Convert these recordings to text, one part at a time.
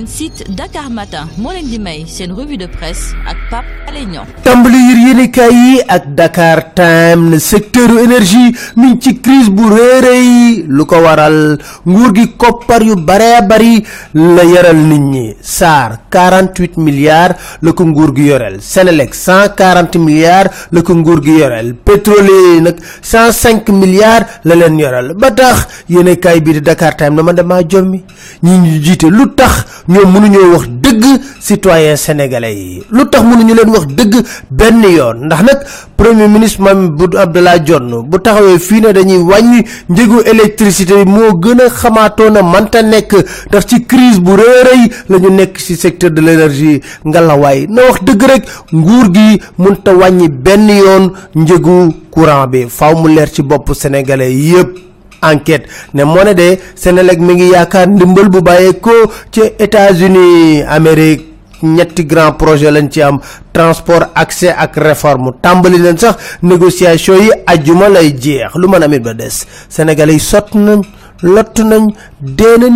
site Dakar Matin moo leen di may revue de presse ak Pape Alé Niang. Tàmbali yër yéenekaay yi ak Dakar Time secteur énergie mi ci crise bu réeréy lu ko waral nguur gi koppar yu bare bari la yaral nit ñi. SAR 48 milliards la ko nguur gi yoreel. Senelec 140 milliards la ko nguur gi pétrolier nag 105 milliards la leen yoreel. Ba tax yéenekaay bi di Dakar Time na ma damaa jommi. Ñi ñu jiite lu tax ñoom mënuñoo wax dëgg citoyen sénégalais yi. lu tax mënuñu leen wax dëgg benn yoon ndax nag premier ministre Mame Boun Abdallah Dionne bu taxawee fii ne dañuy wàññi njëgu électricité moo gën a xamaatoon a manta nekk ndax ci crise bu rëy la ñu nekk ci secteur de l'énergie ngalawaay. na wax dëgg rek nguur gi mënta wàññi benn yoon njëgu courant bi. faaw mu leer ci bopp sénégalais yépp enquête ne moo ne de Sénélec mi ngi yaakaar ndimbal bu bàyyeekoo ci États-Unis Amérique ñetti grand projet lañ ci am transport accès ak réforme. Tàmbali leen sax négociation yi ajjuma lay jeex. Lu mën amit ba des. Sénégalais yi sott nañ lott nañ dee nañ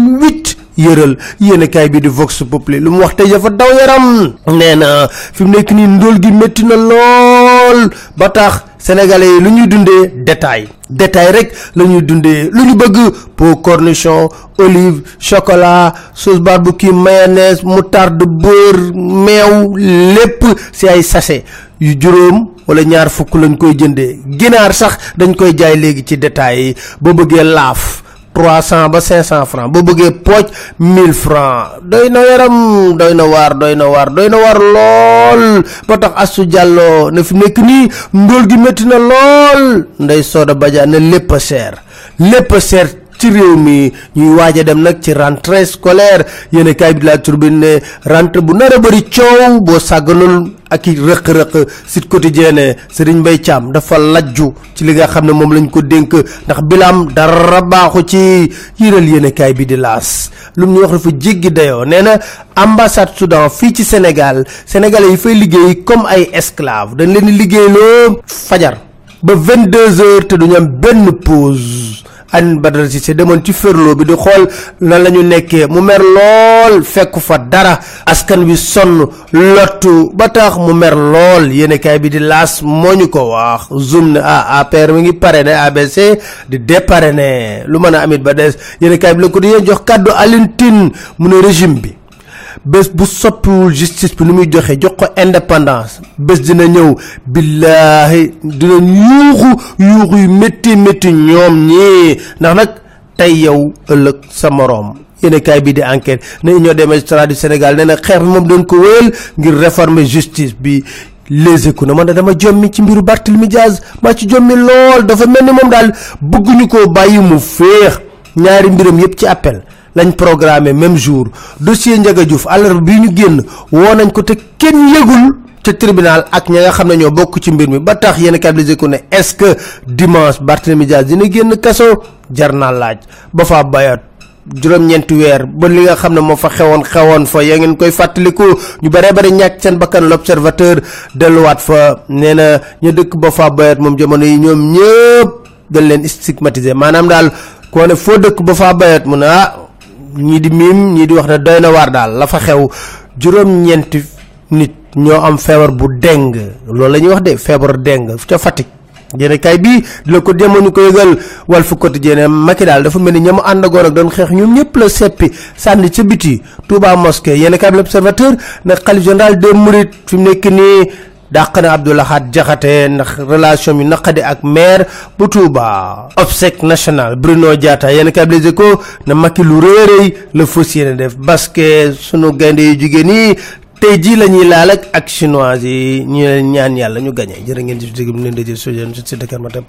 yëral yéenekaay bi di Vox Populi lu mu wax tey dafa daw yaram. Nee na fi mu nekk nii ndóol gi métti na lool. Ba tax sénégalais yi lu dundee détail. Détail rek la ñuy dundee. Lu bëgg cornichon olive chocolat sauce barbecue mayonnaise moutarde beurre meew lépp ci ay sachet yu juróom wala ñaar fukk lañ koy jëndee. Ginaar sax dañ koy jaay léegi ci détail yi. Boo bëggee laaf trois cent ba cinq cent francs. Boo bëggee pooj mille francs. Doy na yaram doy na waar doy na waar doy na ba tax astu jàlloo ne fi nekk nii ndóol gi métti na lool. Ndey sooda bajaa ne lépp a cher. Lépp ci réew mi ñuy waaj a dem nag ci rentrée scolaire. Yéen kaay bi la turbine ne rentrée bu nar a bëri coow boo sàgganul ak i rëq-rëq Sud Quotidien Mbaye Thiam dafa lajju ci li nga xam ne moom lañ ko dénk ndax bilaam dara baaxu ci. Yëral yéen kaay bi di laas lu mu ñu wax dafa jéggi dayoo nee na ambassade Soudan fii ci Sénégal sénégalais yi fay liggéey comme ay esclave dañ leen di liggéeyloo fajar ba 22 heures te duñu am benn pause. Alioune Badara Cissé demoon ci ferlo bi di xool nan la ñu nekkee. Mu mer lool fekku fa dara. Askan wi sonn lottu. Ba tax mu mer lool. Yéenekaay bi di laas moo ñu ko wax. Zoom ne ah APR mi ngi parrainé ABC di déparrainé. Lu mën a amit ba des. Yéenekaay bi la ko di jox kàddu Alioune Tine. Mu ne régime bi bés bu soppiwul justice bi nu muy joxe jox ko indépendance bés dina ñëw. Billaahi dina yuuxu yuuxu yu métti métti ñoom ñii. Ndax nag tey yow ëllëg sa moroom. Yéenekaay bi di enquête. Ne union des magistrats du Sénégal nee na xeex bi moom doon ko wéyal ngir réformer justice bi. Les na man dama jommi ci mbiru Barthélemy Diaz. Maa ci jommi lool. Dafa mel ni moom daal bëgguñu koo bàyyi mu féex. Ñaari mbiram yépp ci appel lañ programmé même jour. Dossier Ndiaga Diouf àllarba bii ñu génn woo nañ ko te kenn yëgul ca tribunal ak ña nga xam ne ñoo bokk ci mbir mi. Ba tax yéen kablise ko ne est-ce que dimanche Barthélemy dina génn kaso? Jar naa laaj. Ba bayat juróom-ñeenti weer ba li nga xam ne moo fa xewoon xewoon fa yaa ngeen koy fàttaliku. Ñu bare bare ñàkk seen bakkan l'observateur delluwaat fa. Nee na ñu dëkk ba bayat moom jamono yi ñoom ñëpp dañ leen maanaam daal koo ne foo dëkk ba bayat mu ne ah ñii di miim ñii di wax ne doy na waar la fa xew juróom-ñeenti nit ñoo am feebar bu deng loolu la ñuy wax de feebar deng ca Fatick. Yéen kay di la ko demoon ñu ko yëgal Walf Quotidien Macky daal dafa mel ni ña mu àndagoon ak doon xeex ñoom ñëpp la seppi sànni ca biti Touba mosquée. Yéen kay bi l'Observateur ne xalif général des Mourides fi mu nekk nii dàq na Abdou Lahad Jaxate ndax relation bi naqadi ak maire bu Touba obsèque national Bruno Diatta yéen kay Les ne Macky lu la fas yéene basket sunu gaynde yu jigéen yi tey jii la ñuy laal ak ak chinois yi ñu ñaan yàlla ñu ngeen Dakar Matin